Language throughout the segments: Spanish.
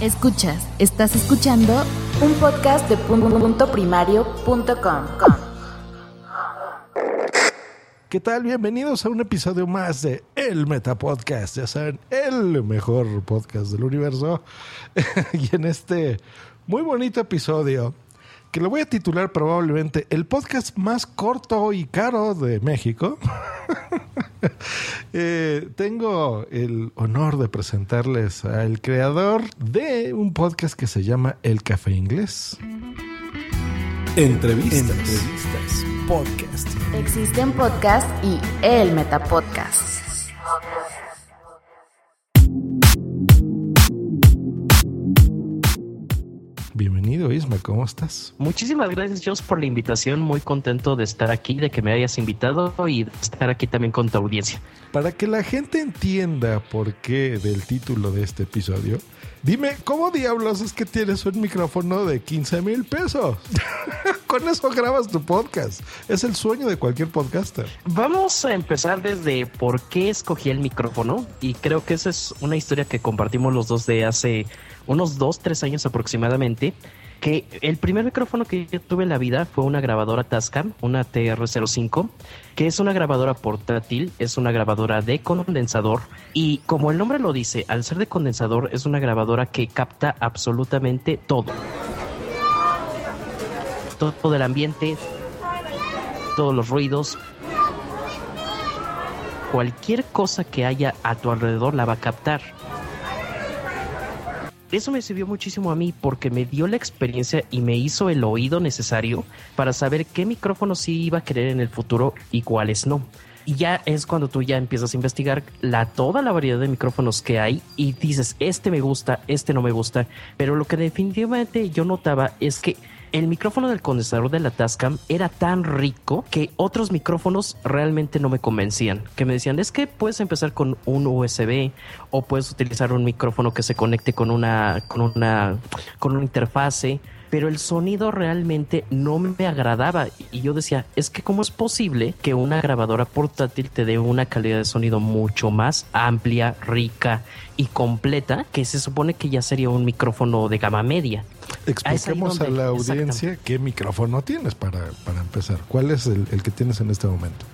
Escuchas, estás escuchando un podcast de punto primario.com. ¿Qué tal? Bienvenidos a un episodio más de El Meta Podcast. Ya saben, el mejor podcast del universo. y en este muy bonito episodio, que lo voy a titular probablemente el podcast más corto y caro de México. Eh, tengo el honor de presentarles al creador de un podcast que se llama El Café Inglés. Entrevistas. Entrevistas. Podcast. Existen podcasts y el Metapodcast. Bienvenido, Isma, ¿cómo estás? Muchísimas gracias, Jos, por la invitación. Muy contento de estar aquí, de que me hayas invitado y de estar aquí también con tu audiencia. Para que la gente entienda por qué del título de este episodio, dime, ¿cómo diablos es que tienes un micrófono de 15 mil pesos? con eso grabas tu podcast. Es el sueño de cualquier podcaster. Vamos a empezar desde por qué escogí el micrófono y creo que esa es una historia que compartimos los dos de hace unos dos, tres años aproximadamente, que el primer micrófono que yo tuve en la vida fue una grabadora Tascam, una TR05, que es una grabadora portátil, es una grabadora de condensador y como el nombre lo dice, al ser de condensador es una grabadora que capta absolutamente todo. Todo el ambiente, todos los ruidos, cualquier cosa que haya a tu alrededor la va a captar eso me sirvió muchísimo a mí porque me dio la experiencia y me hizo el oído necesario para saber qué micrófonos sí iba a querer en el futuro y cuáles no. Y ya es cuando tú ya empiezas a investigar la, toda la variedad de micrófonos que hay y dices, este me gusta, este no me gusta. Pero lo que definitivamente yo notaba es que el micrófono del condensador de la Tascam era tan rico que otros micrófonos realmente no me convencían. Que me decían, es que puedes empezar con un USB o puedes utilizar un micrófono que se conecte con una, con una, con una interfase pero el sonido realmente no me agradaba y yo decía, es que cómo es posible que una grabadora portátil te dé una calidad de sonido mucho más amplia, rica y completa, que se supone que ya sería un micrófono de gama media. Expliquemos a la audiencia qué micrófono tienes para, para empezar. ¿Cuál es el, el que tienes en este momento?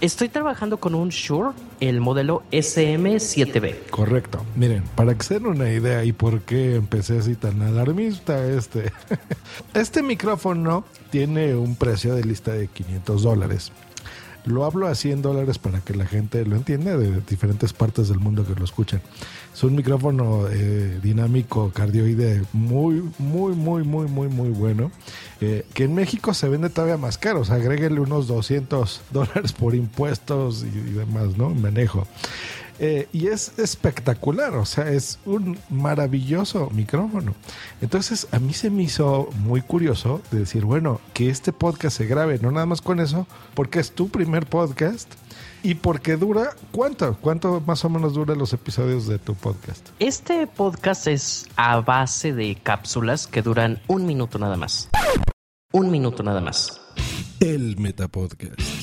Estoy trabajando con un Shure, el modelo SM7B. Correcto. Miren, para que se den una idea y por qué empecé así tan alarmista este. Este micrófono tiene un precio de lista de 500 dólares. Lo hablo a 100 dólares para que la gente lo entienda de diferentes partes del mundo que lo escuchan. Es un micrófono eh, dinámico cardioide muy, muy, muy, muy, muy, muy bueno. Eh, que en México se vende todavía más caro. O sea, agréguenle unos 200 dólares por impuestos y, demás, ¿no? Manejo. Eh, y es espectacular, o sea, es un maravilloso micrófono. Entonces, a mí se me hizo muy curioso de decir, bueno, que este podcast se grabe, no nada más con eso, porque es tu primer podcast y porque dura, ¿cuánto? ¿Cuánto más o menos dura los episodios de tu podcast? Este podcast es a base de cápsulas que duran un minuto nada más. Un minuto nada más. El Metapodcast.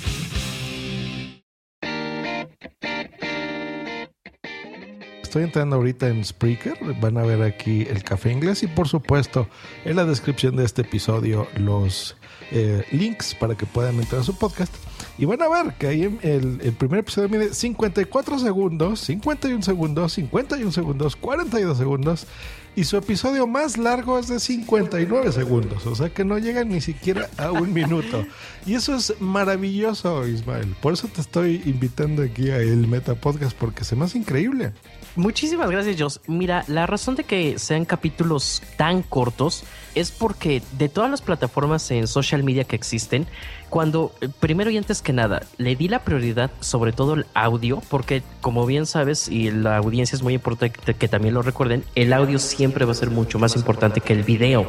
Estoy entrando ahorita en Spreaker. Van a ver aquí el café inglés y por supuesto en la descripción de este episodio los eh, links para que puedan entrar a su podcast. Y van a ver que ahí el, el primer episodio mide 54 segundos, 51 segundos, 51 segundos, 42 segundos. Y su episodio más largo es de 59 segundos, o sea que no llega ni siquiera a un minuto. Y eso es maravilloso, Ismael. Por eso te estoy invitando aquí a el Meta Podcast, porque se me hace increíble. Muchísimas gracias, Jos. Mira, la razón de que sean capítulos tan cortos es porque de todas las plataformas en social media que existen, cuando primero y antes que nada le di la prioridad sobre todo el audio, porque como bien sabes y la audiencia es muy importante que también lo recuerden, el audio siempre va a ser mucho más importante que el video.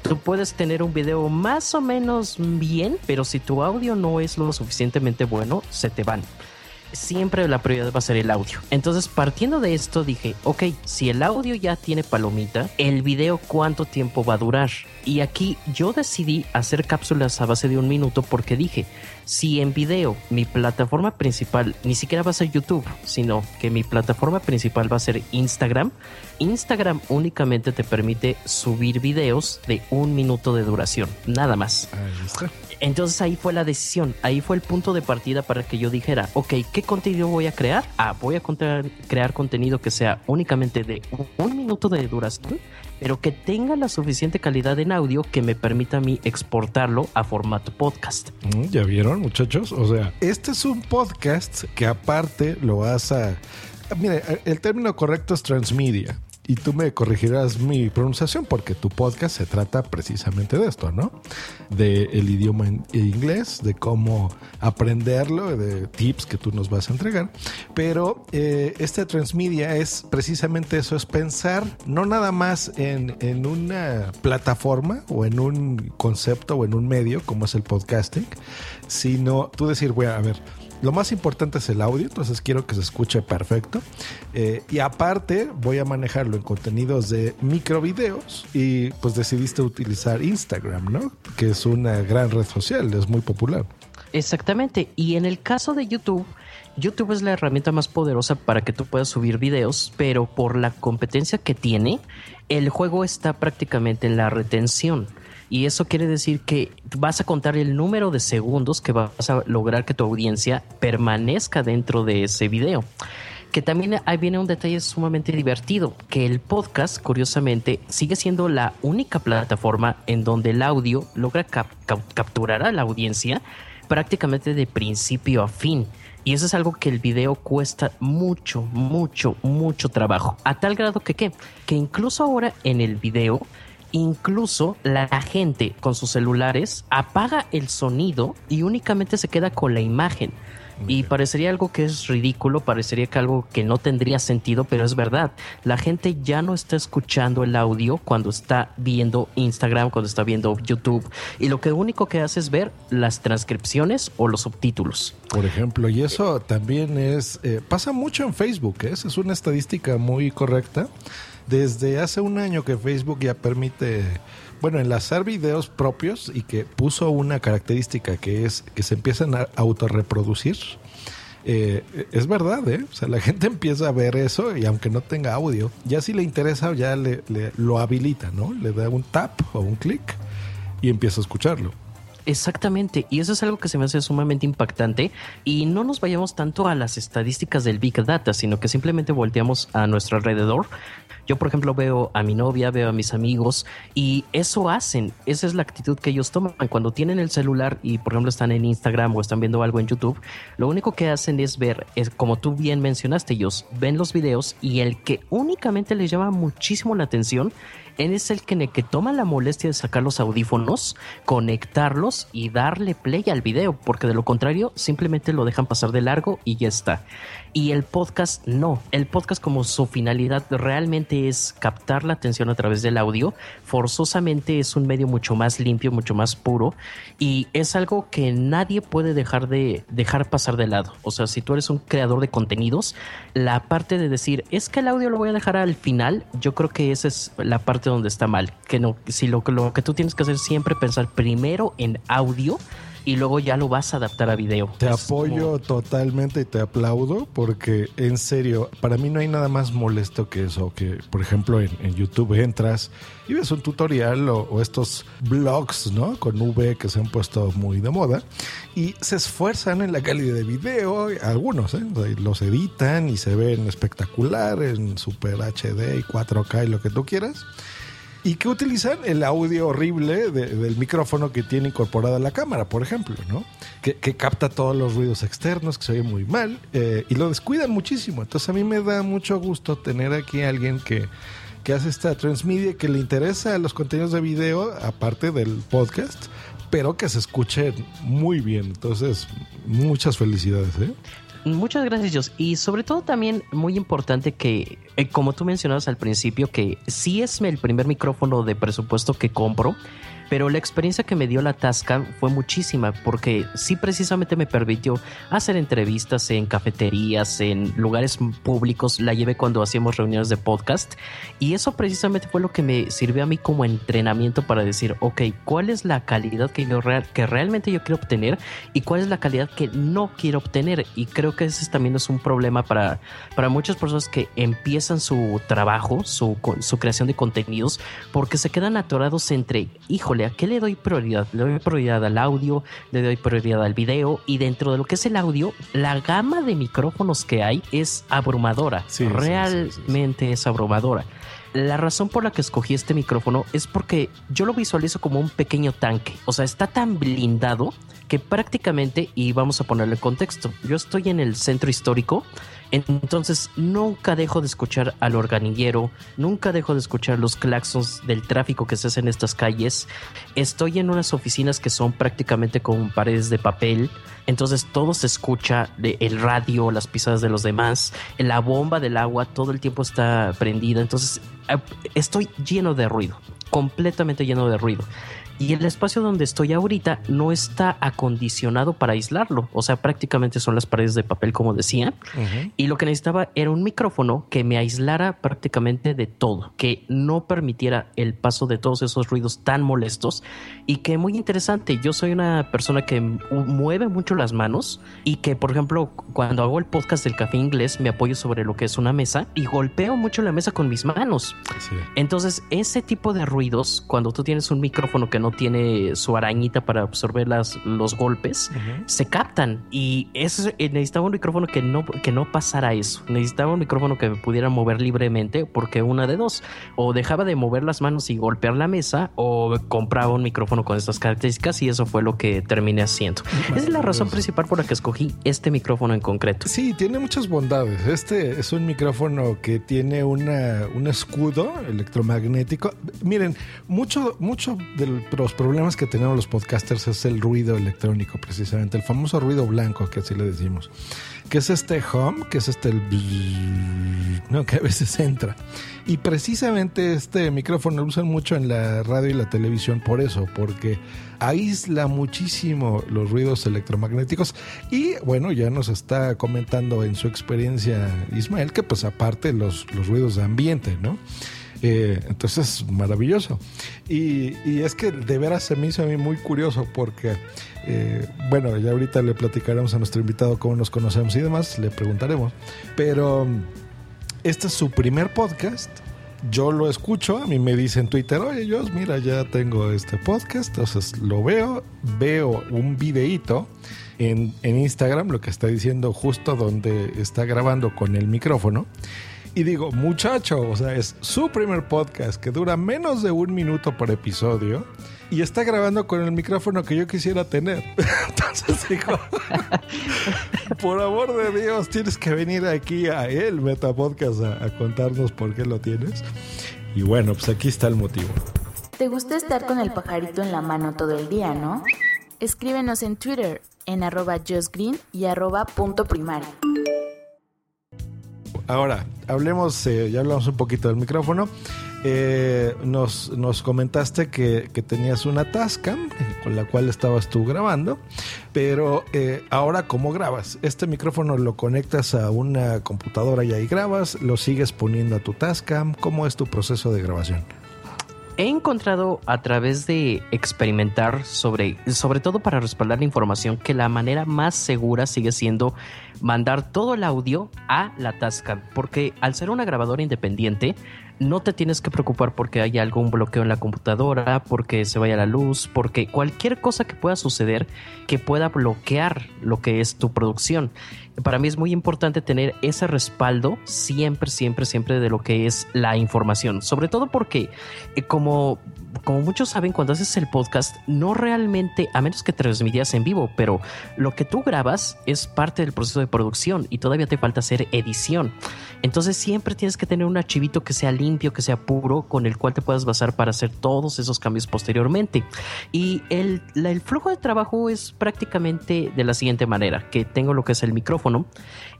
Tú puedes tener un video más o menos bien, pero si tu audio no es lo suficientemente bueno, se te van siempre la prioridad va a ser el audio. Entonces, partiendo de esto, dije, ok, si el audio ya tiene palomita, el video cuánto tiempo va a durar. Y aquí yo decidí hacer cápsulas a base de un minuto porque dije, si en video mi plataforma principal ni siquiera va a ser YouTube, sino que mi plataforma principal va a ser Instagram, Instagram únicamente te permite subir videos de un minuto de duración, nada más. Ahí está. Entonces ahí fue la decisión, ahí fue el punto de partida para que yo dijera, ok, ¿qué contenido voy a crear? Ah, voy a crear contenido que sea únicamente de un minuto de duración, pero que tenga la suficiente calidad en audio que me permita a mí exportarlo a formato podcast. Mm, ¿Ya vieron, muchachos? O sea, este es un podcast que aparte lo vas a... Mire, el término correcto es transmedia y tú me corregirás mi pronunciación porque tu podcast se trata precisamente de esto, ¿no? De el idioma inglés, de cómo aprenderlo, de tips que tú nos vas a entregar. Pero eh, este transmedia es precisamente eso, es pensar no nada más en, en una plataforma o en un concepto o en un medio como es el podcasting, sino tú decir, bueno, a ver, lo más importante es el audio, entonces quiero que se escuche perfecto. Eh, y aparte voy a manejarlo en contenidos de microvideos y pues decidiste utilizar Instagram, ¿no? Que es una gran red social, es muy popular. Exactamente. Y en el caso de YouTube, YouTube es la herramienta más poderosa para que tú puedas subir videos, pero por la competencia que tiene, el juego está prácticamente en la retención. Y eso quiere decir que vas a contar el número de segundos que vas a lograr que tu audiencia permanezca dentro de ese video que también ahí viene un detalle sumamente divertido, que el podcast, curiosamente, sigue siendo la única plataforma en donde el audio logra capturar a la audiencia prácticamente de principio a fin. Y eso es algo que el video cuesta mucho, mucho, mucho trabajo. A tal grado que, ¿qué? Que incluso ahora en el video Incluso la gente con sus celulares apaga el sonido y únicamente se queda con la imagen. Y parecería algo que es ridículo, parecería que algo que no tendría sentido, pero es verdad. La gente ya no está escuchando el audio cuando está viendo Instagram, cuando está viendo YouTube. Y lo que único que hace es ver las transcripciones o los subtítulos. Por ejemplo, y eso también es, eh, pasa mucho en Facebook, ¿eh? es una estadística muy correcta desde hace un año que Facebook ya permite, bueno, enlazar videos propios y que puso una característica que es que se empiezan a autorreproducir. Eh, es verdad, ¿eh? O sea, la gente empieza a ver eso y aunque no tenga audio, ya si le interesa, ya le, lo habilita, ¿no? Le da un tap o un clic y empieza a escucharlo. Exactamente, y eso es algo que se me hace sumamente impactante y no nos vayamos tanto a las estadísticas del Big Data, sino que simplemente volteamos a nuestro alrededor yo, por ejemplo, veo a mi novia, veo a mis amigos y eso hacen. Esa es la actitud que ellos toman. Cuando tienen el celular y, por ejemplo, están en Instagram o están viendo algo en YouTube, lo único que hacen es ver, es, como tú bien mencionaste, ellos ven los videos y el que únicamente les llama muchísimo la atención es el que, que toma la molestia de sacar los audífonos, conectarlos y darle play al video, porque de lo contrario simplemente lo dejan pasar de largo y ya está. Y el podcast no. El podcast como su finalidad realmente es captar la atención a través del audio. Forzosamente es un medio mucho más limpio, mucho más puro y es algo que nadie puede dejar de dejar pasar de lado. O sea, si tú eres un creador de contenidos, la parte de decir es que el audio lo voy a dejar al final, yo creo que esa es la parte donde está mal. Que no, si lo, lo que tú tienes que hacer siempre pensar primero en audio y luego ya lo vas a adaptar a video. Te apoyo totalmente y te aplaudo porque en serio, para mí no hay nada más molesto que eso, que por ejemplo en, YouTube entras y ves un tutorial o, estos blogs, ¿no? Con V que se han puesto muy de moda y se esfuerzan en la calidad de video, algunos, ¿eh? Los editan y se ven espectacular en Super HD y 4K y lo que tú quieras y que utilizan el audio horrible del micrófono que tiene incorporada la cámara, por ejemplo, ¿no? Que, capta todos los ruidos externos, que se oye muy mal, eh, y lo descuidan muchísimo. Entonces a mí me da mucho gusto tener aquí a alguien que, que hace esta transmedia, que le interesa los contenidos de video, aparte del podcast, pero que se escuche muy bien. Entonces, muchas felicidades, ¿eh? Muchas gracias, Jos. Y sobre todo también muy importante que, eh, como tú mencionabas al principio, que sí es el primer micrófono de presupuesto que compro, pero la experiencia que me dio la Tascam fue muchísima porque sí precisamente me permitió hacer entrevistas en cafeterías, en lugares públicos, la llevé cuando hacíamos reuniones de podcast y eso precisamente fue lo que me sirvió a mí como entrenamiento para decir, ok, ¿cuál es la calidad que, yo real, que realmente yo quiero obtener y cuál es la calidad que no quiero obtener? Y creo que ese también es un problema para, para muchas personas que empiezan su trabajo, su, su creación de contenidos, porque se quedan atorados entre, híjole, ¿a qué le doy prioridad? Le doy prioridad al audio, le doy prioridad al video y dentro de lo que es el audio, la gama de micrófonos que hay es abrumadora. Realmente es abrumadora. La razón por la que escogí este micrófono es porque yo lo visualizo como un pequeño tanque. O sea, está tan blindado que prácticamente, y vamos a ponerle contexto, yo estoy en el centro histórico entonces nunca dejo de escuchar al organillero, nunca dejo de escuchar los claxons del tráfico que se hace en estas calles. Estoy en unas oficinas que son prácticamente con paredes de papel, entonces todo se escucha, el radio, las pisadas de los demás, la bomba del agua todo el tiempo está prendida, entonces eh, estoy lleno de ruido, completamente lleno de ruido. Y el espacio donde estoy ahorita no está acondicionado para aislarlo. O sea, prácticamente son las paredes de papel, como decía. Y lo que necesitaba era un micrófono que me aislara prácticamente de todo, que no permitiera el paso de todos esos ruidos tan molestos. Y que muy interesante, yo soy una persona que mueve mucho las manos y que, por ejemplo, cuando hago el podcast del café inglés, me apoyo sobre lo que es una mesa y golpeo mucho la mesa con mis manos. Entonces, ese tipo de ruidos, cuando tú tienes un micrófono que no tiene su arañita para absorber las, los golpes, se captan. Y eso, eh, necesitaba un micrófono que no, que no pasara eso. Necesitaba un micrófono que me pudiera mover libremente, porque una de dos, o dejaba de mover las manos y golpear la mesa, o compraba un micrófono con estas características, y eso fue lo que terminé haciendo. Esa es la razón principal por la que escogí este micrófono en concreto. Sí, tiene muchas bondades. Este es un micrófono que tiene una, un escudo electromagnético. Miren, mucho, mucho del los problemas que tenemos los podcasters es el ruido electrónico, precisamente, el famoso ruido blanco, que así le decimos, que es este hum, que es este el ¿no? que a veces entra. Y precisamente este micrófono lo usan mucho en la radio y la televisión por eso, porque aísla muchísimo los ruidos electromagnéticos. Y bueno, ya nos está comentando en su experiencia Ismael que pues aparte los, los ruidos de ambiente, ¿no? Entonces, maravilloso. Y, es que de veras se me hizo a mí muy curioso porque, eh, bueno, ya ahorita le platicaremos a nuestro invitado cómo nos conocemos y demás, le preguntaremos. Pero este es su primer podcast. Yo lo escucho, a mí me dice en Twitter, oye, yo, mira, ya tengo este podcast, entonces lo veo, veo un videíto en, en Instagram, lo que está diciendo justo donde está grabando con el micrófono y digo, muchacho, o sea, es su primer podcast que dura menos de un minuto por episodio y está grabando con el micrófono que yo quisiera tener. Entonces digo, por amor de Dios, tienes que venir aquí a el Meta Podcast a, a contarnos por qué lo tienes. Y bueno, pues aquí está el motivo. ¿Te gusta estar con el pajarito en la mano todo el día, no? Escríbenos en Twitter en arroba justgreen y arroba punto primario. Ahora, hablemos, eh, ya hablamos un poquito del micrófono. Eh, nos, nos, comentaste que, tenías una Tascam con la cual estabas tú grabando, pero eh, ahora ¿cómo grabas? Este micrófono lo conectas a una computadora y ahí grabas, lo sigues poniendo a tu Tascam, ¿cómo es tu proceso de grabación? He encontrado a través de experimentar sobre, sobre todo para respaldar la información, que la manera más segura sigue siendo mandar todo el audio a la Tascam, porque al ser una grabadora independiente, no te tienes que preocupar porque haya algún bloqueo en la computadora, porque se vaya la luz, porque cualquier cosa que pueda suceder que pueda bloquear lo que es tu producción. Para mí es muy importante tener ese respaldo siempre, siempre, siempre de lo que es la información. Sobre todo porque, eh, como como muchos saben, cuando haces el podcast, no realmente, a menos que transmitías en vivo, pero lo que tú grabas es parte del proceso de producción y todavía te falta hacer edición. Entonces siempre tienes que tener un archivito que sea limpio, que sea puro, con el cual te puedas basar para hacer todos esos cambios posteriormente. Y el, el flujo de trabajo es prácticamente de la siguiente manera, que tengo lo que es el micrófono.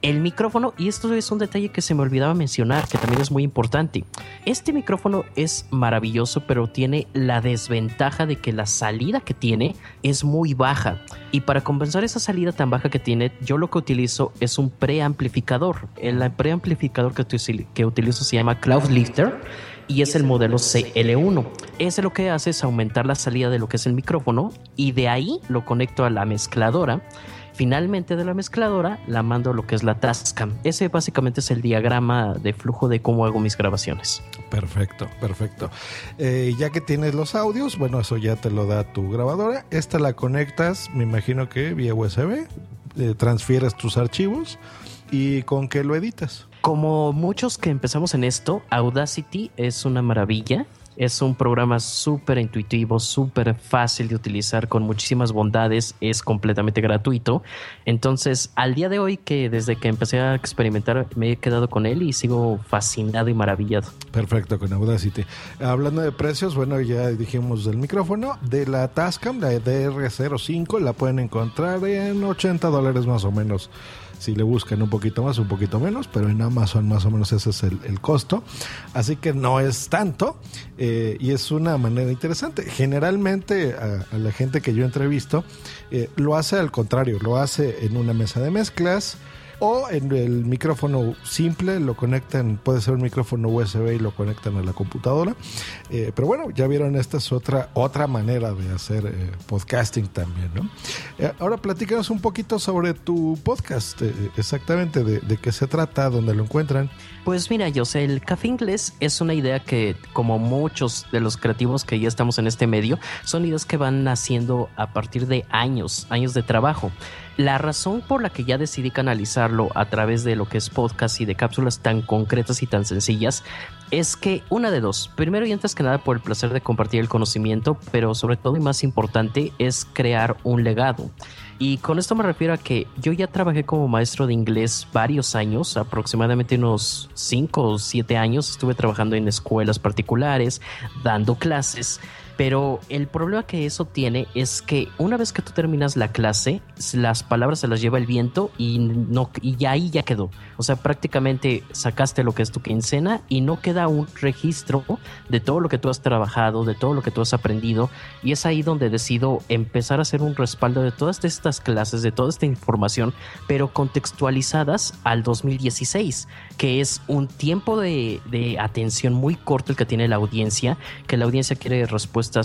El micrófono, y esto es un detalle que se me olvidaba mencionar, que también es muy importante. Este micrófono es maravilloso, pero tiene la desventaja de que la salida que tiene es muy baja. Y para compensar esa salida tan baja que tiene, yo lo que utilizo es un preamplificador. El preamplificador que, que utilizo se llama Cloud Lifter y es el modelo CL1. Ese lo que hace es aumentar la salida de lo que es el micrófono y de ahí lo conecto a la mezcladora Finalmente de la mezcladora la mando a lo que es la Tascam. Ese básicamente es el diagrama de flujo de cómo hago mis grabaciones. Perfecto, perfecto. Eh, ya que tienes los audios, bueno, eso ya te lo da tu grabadora. Esta la conectas, me imagino que vía USB, eh, transfieres tus archivos y con qué lo editas. Como muchos que empezamos en esto, Audacity es una maravilla. Es un programa súper intuitivo, súper fácil de utilizar, con muchísimas bondades, es completamente gratuito. Entonces, al día de hoy, que desde que empecé a experimentar, me he quedado con él y sigo fascinado y maravillado. Perfecto, con Audacity. Hablando de precios, bueno, ya dijimos del micrófono, de la Tascam, la DR05, la pueden encontrar en 80 dólares más o menos si le buscan un poquito más, un poquito menos, pero en Amazon más o menos ese es el, costo. Así que no es tanto eh, y es una manera interesante. Generalmente a, la gente que yo entrevisto eh, lo hace al contrario, lo hace en una mesa de mezclas o en el micrófono simple lo conectan, puede ser un micrófono USB y lo conectan a la computadora. Eh, pero bueno, ya vieron, esta es otra, otra manera de hacer eh, podcasting también, ¿no? Eh, ahora platícanos un poquito sobre tu podcast, exactamente de, de, qué se trata, dónde lo encuentran. Pues mira, yo sé, el café inglés es una idea que, como muchos de los creativos que ya estamos en este medio, son ideas que van naciendo a partir de años, años de trabajo. La razón por la que ya decidí canalizarlo a través de lo que es podcast y de cápsulas tan concretas y tan sencillas es que una de dos, primero y antes que nada por el placer de compartir el conocimiento, pero sobre todo y más importante es crear un legado. Y con esto me refiero a que yo ya trabajé como maestro de inglés varios años, aproximadamente unos 5 o 7 años estuve trabajando en escuelas particulares, dando clases. Pero el problema que eso tiene es que una vez que tú terminas la clase, las palabras se las lleva el viento y no y ahí ya quedó. O sea, prácticamente sacaste lo que es tu quincena y no queda un registro de todo lo que tú has trabajado, de todo lo que tú has aprendido. Y es ahí donde decido empezar a hacer un respaldo de todas estas clases, de toda esta información, pero contextualizadas al 2016, que es un tiempo de, de atención muy corto el que tiene la audiencia, que la audiencia quiere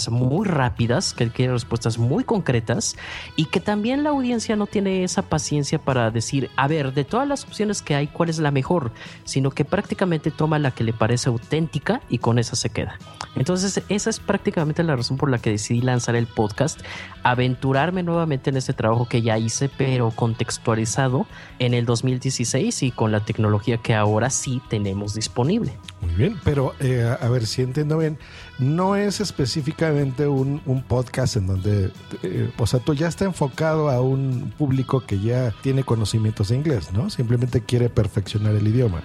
muy rápidas, que quiere respuestas muy concretas y que también la audiencia no tiene esa paciencia para decir, a ver, de todas las opciones que hay, ¿cuál es la mejor? Sino que prácticamente toma la que le parece auténtica y con esa se queda. Entonces, esa es prácticamente la razón por la que decidí lanzar el podcast, aventurarme nuevamente en ese trabajo que ya hice, pero contextualizado en el 2016 y con la tecnología que ahora sí tenemos disponible. Muy bien, pero eh, a ver si entiendo bien, no es específicamente un, podcast en donde, eh, o sea, tú ya está enfocado a un público que ya tiene conocimientos de inglés, ¿no? Simplemente quiere perfeccionar el idioma.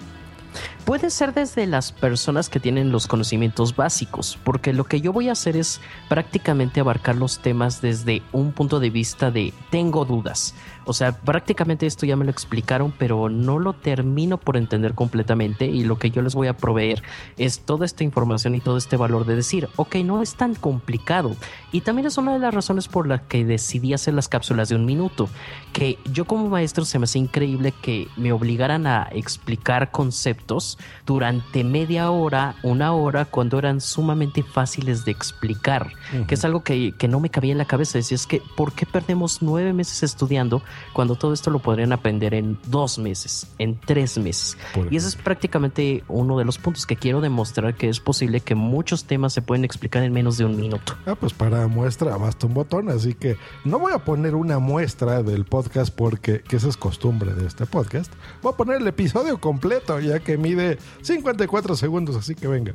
Puede ser desde las personas que tienen los conocimientos básicos, porque lo que yo voy a hacer es prácticamente abarcar los temas desde un punto de vista de tengo dudas. O sea, prácticamente esto ya me lo explicaron, pero no lo termino por entender completamente y lo que yo les voy a proveer es toda esta información y todo este valor de decir, ok, no es tan complicado. Y también es una de las razones por las que decidí hacer las cápsulas de un minuto, que yo como maestro se me hace increíble que me obligaran a explicar conceptos durante media hora, una hora, cuando eran sumamente fáciles de explicar, que es algo que, no me cabía en la cabeza. Decía, es que, ¿por qué perdemos nueve meses estudiando cuando todo esto lo podrían aprender en dos meses, en tres meses? y ese es prácticamente uno de los puntos que quiero demostrar que es posible que muchos temas se pueden explicar en menos de un minuto. Ah, pues para muestra basta un botón, así que no voy a poner una muestra del podcast porque que esa es costumbre de este podcast. Voy a poner el episodio completo, ya que mide 54 segundos, así que venga.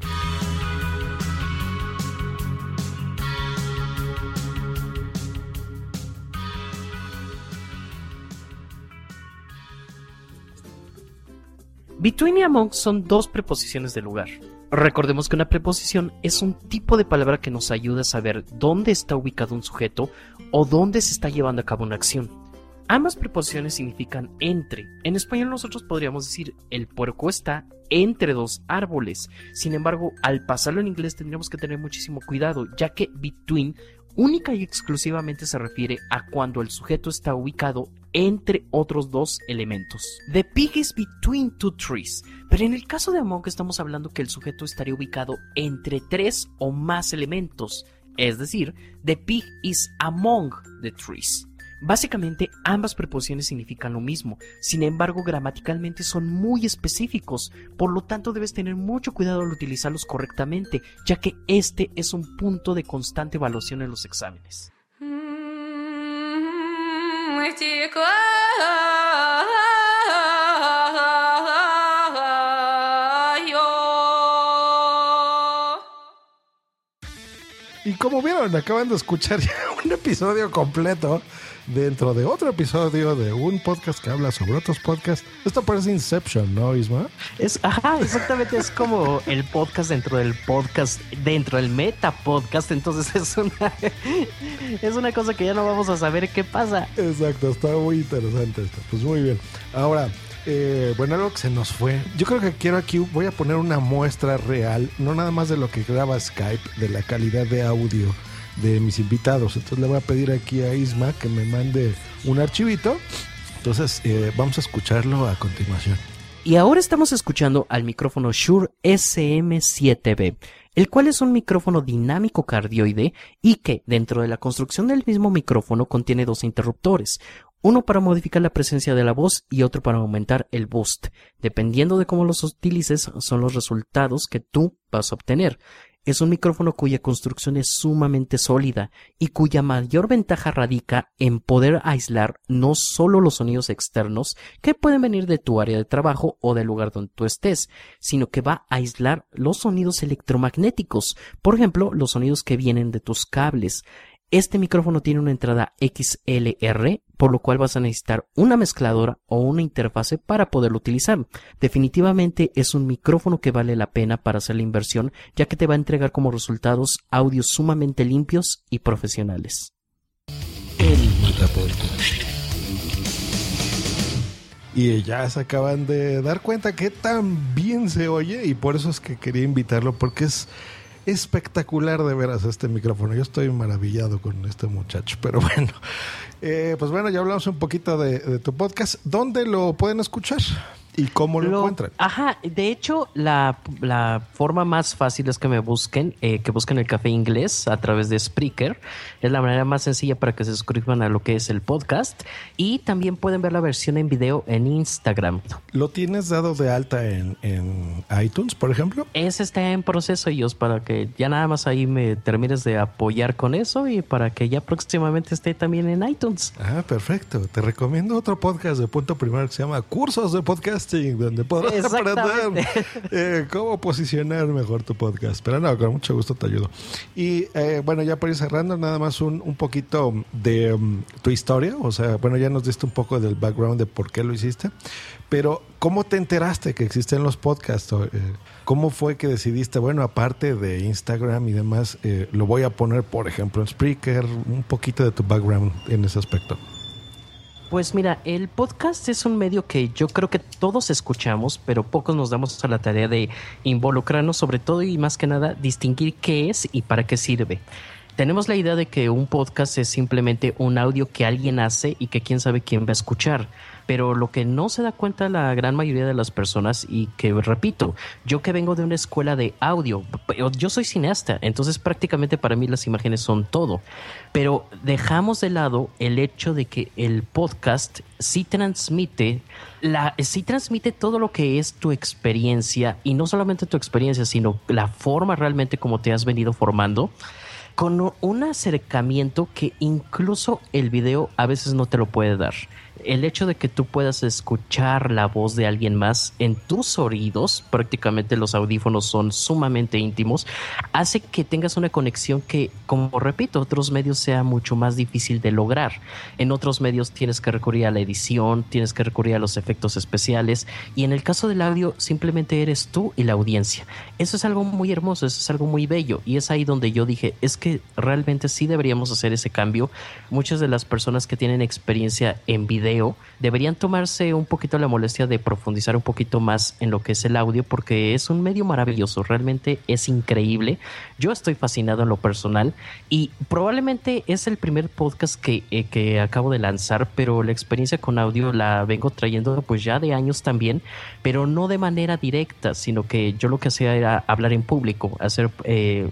Between y among son dos preposiciones de lugar. Recordemos que una preposición es un tipo de palabra que nos ayuda a saber dónde está ubicado un sujeto o dónde se está llevando a cabo una acción. Ambas preposiciones significan entre. En español nosotros podríamos decir el puerco está entre dos árboles. Sin embargo, al pasarlo en inglés tendríamos que tener muchísimo cuidado, ya que between única y exclusivamente se refiere a cuando el sujeto está ubicado entre otros dos elementos. The pig is between two trees. Pero en el caso de Among estamos hablando que el sujeto estaría ubicado entre tres o más elementos. Es decir, the pig is among the trees. Básicamente ambas preposiciones significan lo mismo, sin embargo gramaticalmente son muy específicos, por lo tanto debes tener mucho cuidado al utilizarlos correctamente, ya que este es un punto de constante evaluación en los exámenes. Y como vieron, acaban de escuchar ya un episodio completo dentro de otro episodio de un podcast que habla sobre otros podcasts. Esto parece Inception, ¿no, Isma? Es, ajá, exactamente, es como el podcast dentro del podcast, dentro del meta podcast, entonces es una, es una cosa que ya no vamos a saber qué pasa. Exacto, está muy interesante esto. Pues muy bien. Ahora, eh, bueno, algo que se nos fue. Yo creo que quiero aquí, voy a poner una muestra real, no nada más de lo que graba Skype, de la calidad de audio de mis invitados. Entonces le voy a pedir aquí a Isma que me mande un archivito. Entonces eh, vamos a escucharlo a continuación. Y ahora estamos escuchando al micrófono Shure SM7B, el cual es un micrófono dinámico cardioide y que dentro de la construcción del mismo micrófono contiene dos interruptores, uno para modificar la presencia de la voz y otro para aumentar el boost. Dependiendo de cómo los utilices, son los resultados que tú vas a obtener. Es un micrófono cuya construcción es sumamente sólida y cuya mayor ventaja radica en poder aislar no solo los sonidos externos que pueden venir de tu área de trabajo o del lugar donde tú estés, sino que va a aislar los sonidos electromagnéticos, por ejemplo, los sonidos que vienen de tus cables. Este micrófono tiene una entrada XLR, por lo cual vas a necesitar una mezcladora o una interfase para poderlo utilizar. Definitivamente es un micrófono que vale la pena para hacer la inversión, ya que te va a entregar como resultados audios sumamente limpios y profesionales. El Y ya se acaban de dar cuenta que tan bien se oye y por eso es que quería invitarlo porque es espectacular de veras este micrófono. Yo estoy maravillado con este muchacho, pero bueno. Eh, pues bueno, ya hablamos un poquito de, de tu podcast. ¿Dónde lo pueden escuchar? ¿Y cómo lo, encuentran? Ajá, de hecho, la, forma más fácil es que me busquen, eh, que busquen el café inglés a través de Spreaker. Es la manera más sencilla para que se suscriban a lo que es el podcast. Y también pueden ver la versión en video en Instagram. ¿Lo tienes dado de alta en, iTunes, por ejemplo? Ese está en proceso, ellos, para que ya nada más ahí me termines de apoyar con eso y para que ya próximamente esté también en iTunes. Ah, perfecto. Te recomiendo otro podcast de punto primero que se llama Cursos de Podcast donde podrás aprender eh, cómo posicionar mejor tu podcast. Pero no, con mucho gusto te ayudo. Y eh, bueno, ya por ir cerrando, nada más un, un poquito de um, tu historia. O sea, bueno, ya nos diste un poco del background de por qué lo hiciste. Pero, ¿cómo te enteraste que existen los podcasts? Eh, ¿Cómo fue que decidiste, bueno, aparte de Instagram y demás, lo voy a poner, por ejemplo, en Spreaker? Un poquito de tu background en ese aspecto. Pues mira, el podcast es un medio que yo creo que todos escuchamos, pero pocos nos damos a la tarea de involucrarnos sobre todo y más que nada distinguir qué es y para qué sirve. Tenemos la idea de que un podcast es simplemente un audio que alguien hace y que quién sabe quién va a escuchar pero lo que no se da cuenta la gran mayoría de las personas y que repito, yo que vengo de una escuela de audio, yo soy cineasta, entonces prácticamente para mí las imágenes son todo, pero dejamos de lado el hecho de que el podcast sí transmite la sí transmite todo lo que es tu experiencia y no solamente tu experiencia, sino la forma realmente como te has venido formando con un acercamiento que incluso el video a veces no te lo puede dar el hecho de que tú puedas escuchar la voz de alguien más en tus oídos, prácticamente los audífonos son sumamente íntimos, hace que tengas una conexión que, como repito, otros medios sea mucho más difícil de lograr. En otros medios tienes que recurrir a la edición, tienes que recurrir a los efectos especiales y en el caso del audio simplemente eres tú y la audiencia. Eso es algo muy hermoso, eso es algo muy bello y es ahí donde yo dije, es que realmente sí deberíamos hacer ese cambio. Muchas de las personas que tienen experiencia en video deberían tomarse un poquito la molestia de profundizar un poquito más en lo que es el audio porque es un medio maravilloso, realmente es increíble. Yo estoy fascinado en lo personal y probablemente es el primer podcast que, eh, que acabo de lanzar, pero la experiencia con audio la vengo trayendo pues ya de años también, pero no de manera directa, sino que yo lo que hacía era hablar en público, hacer eh,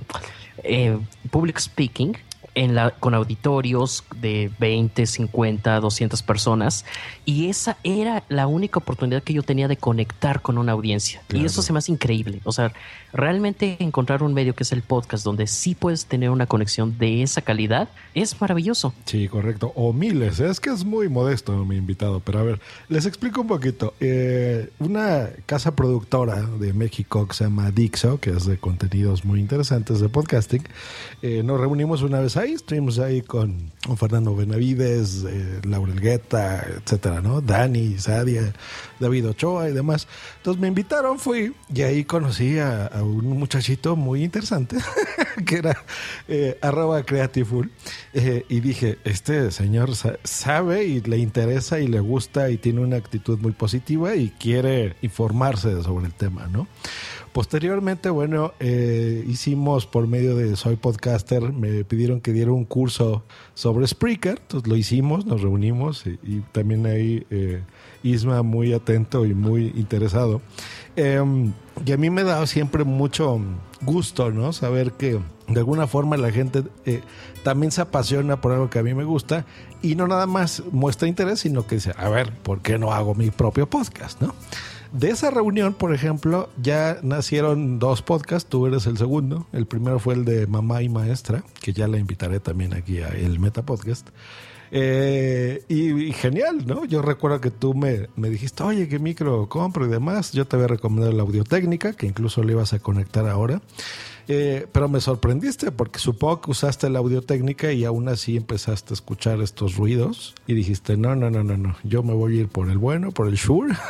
eh, public speaking en la, con auditorios de 20, 50, 200 personas. Y esa era la única oportunidad que yo tenía de conectar con una audiencia. Y eso se me hace increíble. O sea, realmente encontrar un medio que es el podcast donde sí puedes tener una conexión de esa calidad es maravilloso. Sí, correcto. O miles. Es que es muy modesto mi invitado. Pero a ver, les explico un poquito. Eh, una casa productora de México que se llama Dixo, que es de contenidos muy interesantes de podcasting, eh, nos reunimos una vez estuvimos ahí con, Fernando Benavides, eh, Laurel Guetta, etcétera, ¿no? Dani, Sadia, David Ochoa y demás. Entonces me invitaron, fui y ahí conocí a, un muchachito muy interesante que era eh, arroba creativeful eh, y dije, este señor sabe y le interesa y le gusta y tiene una actitud muy positiva y quiere informarse sobre el tema, ¿no? Posteriormente, bueno, eh, hicimos por medio de Soy Podcaster, me pidieron que diera un curso sobre Spreaker, entonces lo hicimos, nos reunimos y, también ahí eh, Isma muy atento y muy interesado. Em, y a mí me da siempre mucho gusto, ¿no? Saber que de alguna forma la gente eh, también se apasiona por algo que a mí me gusta y no nada más muestra interés, sino que dice, a ver, ¿por qué no hago mi propio podcast, ¿no? De esa reunión, por ejemplo, ya nacieron dos podcasts. Tú eres el segundo. El primero fue el de Mamá y Maestra, que ya la invitaré también aquí a el Meta Podcast. Eh, y, genial, ¿no? Yo recuerdo que tú me, me, dijiste, oye, ¿qué micro compro y demás? Yo te había recomendado la audio técnica, que incluso le ibas a conectar ahora. Eh, pero me sorprendiste porque supongo que usaste la audio técnica y aún así empezaste a escuchar estos ruidos y dijiste, no, no, no, no, no, yo me voy a ir por el bueno, por el Shure.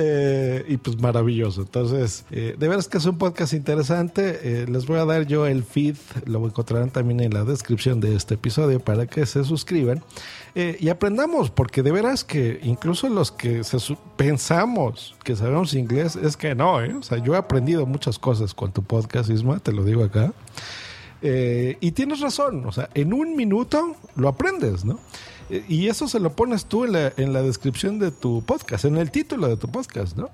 Eh, y pues maravilloso. Entonces, eh, de veras que es un podcast interesante. Les voy a dar yo el feed, lo encontrarán también en la descripción de este episodio para que se suscriban y aprendamos, porque de veras que incluso los que pensamos que sabemos inglés, es que no, O sea, yo he aprendido muchas cosas con tu podcast, Isma, te lo digo acá. y tienes razón, o sea, en un minuto lo aprendes, ¿no? Y eso se lo pones tú en la, en la descripción de tu podcast, en el título de tu podcast, ¿no?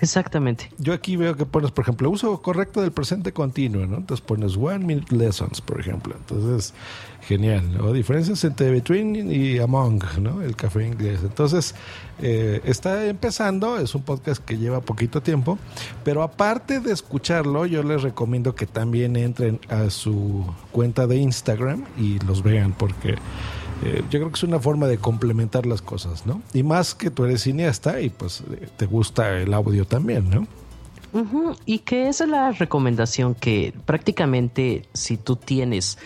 Exactamente. Yo aquí veo que pones, por ejemplo, uso correcto del presente continuo, ¿no? Entonces pones one minute lessons, por ejemplo. Entonces, genial, ¿no? Diferencias entre between y among, ¿no? El café inglés. Entonces, eh, está empezando, es un podcast que lleva poquito tiempo, pero aparte de escucharlo, yo les recomiendo que también entren a su cuenta de Instagram y los vean, porque eh, yo creo que es una forma de complementar las cosas, ¿no? Y más que tú eres cineasta y pues eh, te gusta el audio también, ¿no? Y que esa es la recomendación que prácticamente si tú tienes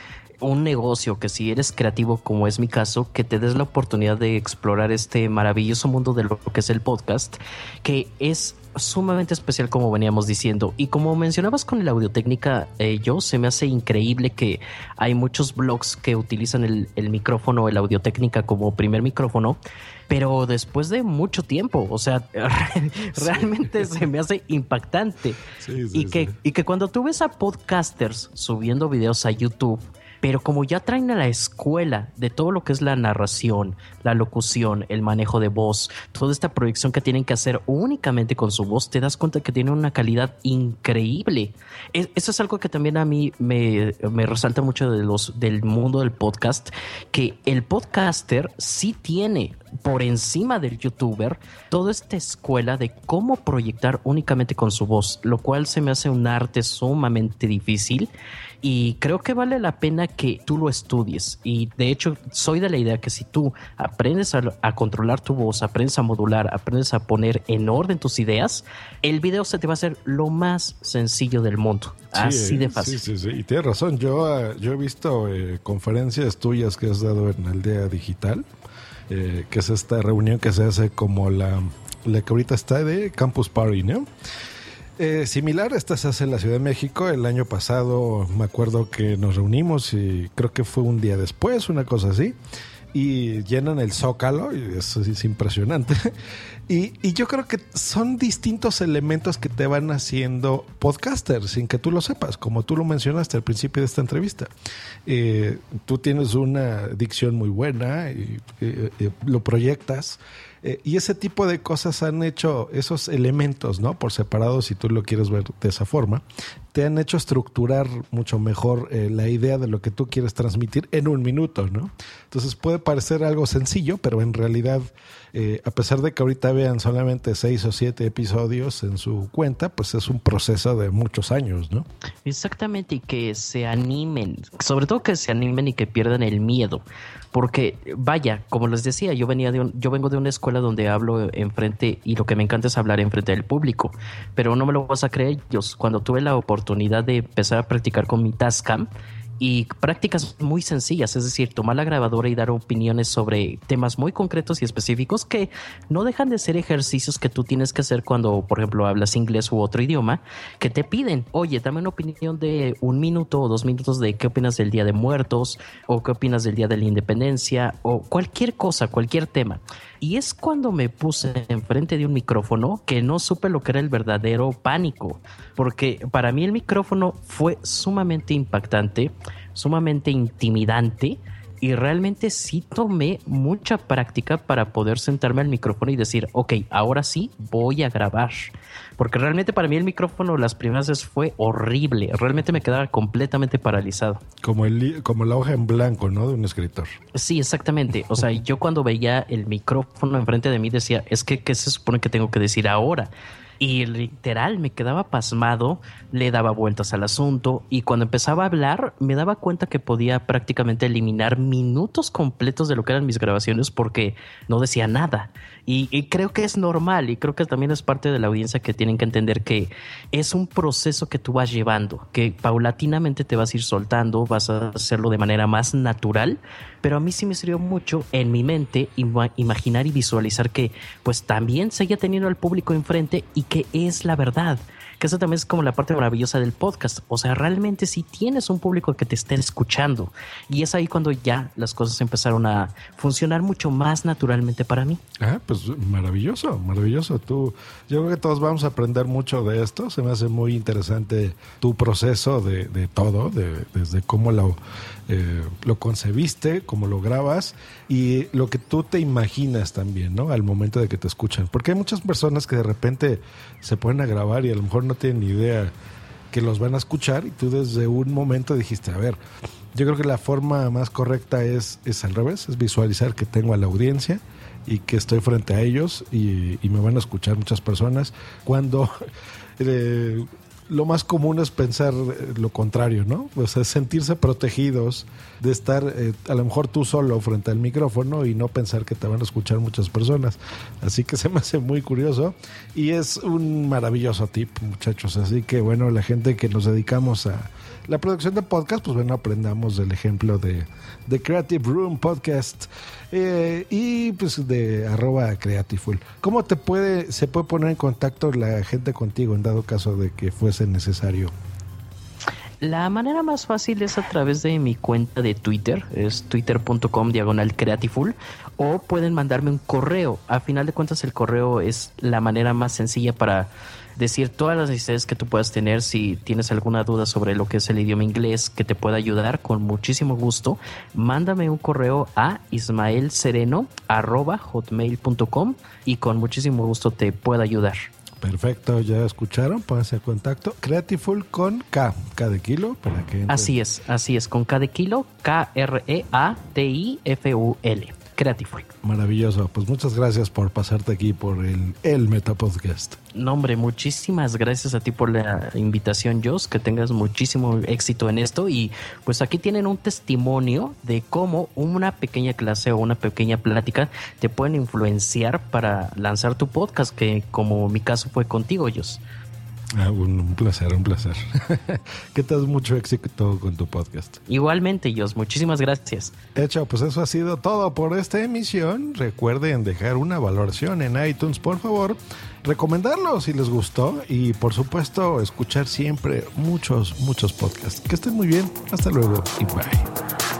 un negocio que si eres creativo como es mi caso, que te des la oportunidad de explorar este maravilloso mundo de lo que es el podcast, que es sumamente especial como veníamos diciendo. Y como mencionabas con la audiotécnica, eh, yo se me hace increíble que hay muchos blogs que utilizan el, el micrófono, el audiotécnica como primer micrófono, pero después de mucho tiempo, o sea, realmente se me hace impactante. y, que, y que cuando tú ves a podcasters subiendo videos a YouTube, pero como ya traen a la escuela de todo lo que es la narración, la locución, el manejo de voz, toda esta proyección que tienen que hacer únicamente con su voz, te das cuenta que tienen una calidad increíble. Eso es algo que también a mí me, resalta mucho de los, del mundo del podcast, que el podcaster sí tiene por encima del youtuber toda esta escuela de cómo proyectar únicamente con su voz, lo cual se me hace un arte sumamente difícil y creo que vale la pena que tú lo estudies. Y de hecho, soy de la idea que si tú aprendes a, controlar tu voz, aprendes a modular, aprendes a poner en orden tus ideas, el video se te va a hacer lo más sencillo del mundo. Así de fácil. Sí, sí, sí. Y tienes razón. Yo, ah, yo he visto eh, conferencias tuyas que has dado en Aldea Digital, eh, que es esta reunión que se hace como la, la que ahorita está de Campus Party, ¿no? Eh, similar, esta se hace en la Ciudad de México. El año pasado me acuerdo que nos reunimos y creo que fue un día después, una cosa así y llenan el zócalo, y eso es impresionante. Y, y, yo creo que son distintos elementos que te van haciendo podcaster sin que tú lo sepas, como tú lo mencionaste al principio de esta entrevista. Eh, tú tienes una dicción muy buena y eh, eh, lo proyectas. Y ese tipo de cosas han hecho esos elementos, ¿no? Por separado, si tú lo quieres ver de esa forma, te han hecho estructurar mucho mejor eh, la idea de lo que tú quieres transmitir en un minuto, ¿no? Entonces puede parecer algo sencillo, pero en realidad, eh, a pesar de que ahorita vean solamente seis o siete episodios en su cuenta, pues es un proceso de muchos años, ¿no? Exactamente, y que se animen, sobre todo que se animen y que pierdan el miedo, porque vaya, como les decía, yo venía de un, yo vengo de una escuela donde hablo enfrente y lo que me encanta es hablar enfrente del público, pero no me lo vas a creer, yo cuando tuve la oportunidad de empezar a practicar con mi Tascam y prácticas muy sencillas, es decir, tomar la grabadora y dar opiniones sobre temas muy concretos y específicos que no dejan de ser ejercicios que tú tienes que hacer cuando, por ejemplo, hablas inglés u otro idioma, que te piden, oye, dame una opinión de un minuto o dos minutos de qué opinas del Día de Muertos o qué opinas del Día de la Independencia o cualquier cosa, cualquier tema. Y es cuando me puse enfrente de un micrófono que no supe lo que era el verdadero pánico, porque para mí el micrófono fue sumamente impactante sumamente intimidante y realmente sí tomé mucha práctica para poder sentarme al micrófono y decir, ok, ahora sí voy a grabar. Porque realmente para mí el micrófono las primeras veces fue horrible. Realmente me quedaba completamente paralizado. Como, el, como la hoja en blanco, ¿no? De un escritor. Sí, exactamente. O sea, yo cuando veía el micrófono enfrente de mí decía, es que, ¿qué se supone que tengo que decir ahora? Y literal me quedaba pasmado, le daba vueltas al asunto y cuando empezaba a hablar me daba cuenta que podía prácticamente eliminar minutos completos de lo que eran mis grabaciones porque no decía nada. Y, creo que es normal y creo que también es parte de la audiencia que tienen que entender que es un proceso que tú vas llevando, que paulatinamente te vas a ir soltando, vas a hacerlo de manera más natural, pero a mí sí me sirvió mucho en mi mente imaginar y visualizar que pues también seguía teniendo al público enfrente que es la verdad que eso también es como la parte maravillosa del podcast. O sea, realmente si tienes un público que te esté escuchando y es ahí cuando ya las cosas empezaron a funcionar mucho más naturalmente para mí. Ah, pues maravilloso, maravilloso. Tú, yo creo que todos vamos a aprender mucho de esto. Se me hace muy interesante tu proceso de, de todo, de, desde cómo lo eh, lo concebiste, cómo lo grabas y lo que tú te imaginas también, ¿no? Al momento de que te escuchan. Porque hay muchas personas que de repente se ponen a grabar y a lo mejor no tienen ni idea que los van a escuchar y tú desde un momento dijiste, a ver, yo creo que la forma más correcta es, es al revés, es visualizar que tengo a la audiencia y que estoy frente a ellos y, me van a escuchar muchas personas cuando eh, lo más común es pensar eh, lo contrario, ¿no? O sea, sentirse protegidos de estar eh, a lo mejor tú solo frente al micrófono y no pensar que te van a escuchar muchas personas. Así que se me hace muy curioso y es un maravilloso tip, muchachos. Así que bueno, la gente que nos dedicamos a la producción de podcast, pues bueno, aprendamos del ejemplo de, Creative Room Podcast eh, y pues de arroba Creativeful. ¿Cómo te puede, se puede poner en contacto la gente contigo en dado caso de que fuese necesario? La manera más fácil es a través de mi cuenta de Twitter, es twitter.com diagonal creatiful, o pueden mandarme un correo. A final de cuentas el correo es la manera más sencilla para decir todas las necesidades que tú puedas tener. Si tienes alguna duda sobre lo que es el idioma inglés que te pueda ayudar, con muchísimo gusto, mándame un correo a ismaelsereno.hotmail.com y con muchísimo gusto te puedo ayudar. Perfecto, ya escucharon, pónganse en contacto. Creatiful con K, K de kilo, para que... Así es, así es, con K de kilo, K-R-E-A-T-I-F-U-L. Creatiful. Maravilloso. Pues muchas gracias por pasarte aquí por el, el Metapodcast. No, hombre, muchísimas gracias a ti por la invitación, Jos. Que tengas muchísimo éxito en esto. Y pues aquí tienen un testimonio de cómo una pequeña clase o una pequeña plática te pueden influenciar para lanzar tu podcast, que como mi caso fue contigo, Jos. Ah, un, placer, un placer. que te mucho éxito con tu podcast. Igualmente, Jos, muchísimas gracias. Hecho, pues eso ha sido todo por esta emisión. Recuerden dejar una valoración en iTunes, por favor. Recomendarlo si les gustó y por supuesto escuchar siempre muchos, muchos podcasts. Que estén muy bien. Hasta luego y bye.